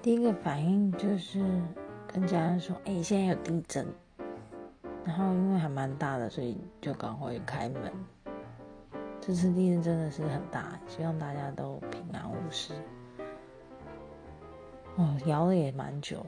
第一个反应就是跟家人说：“哎，现在有地震。”然后因为还蛮大的，所以就赶快开门。这次地震真的是很大，希望大家都平安无事。哦，摇了也蛮久了。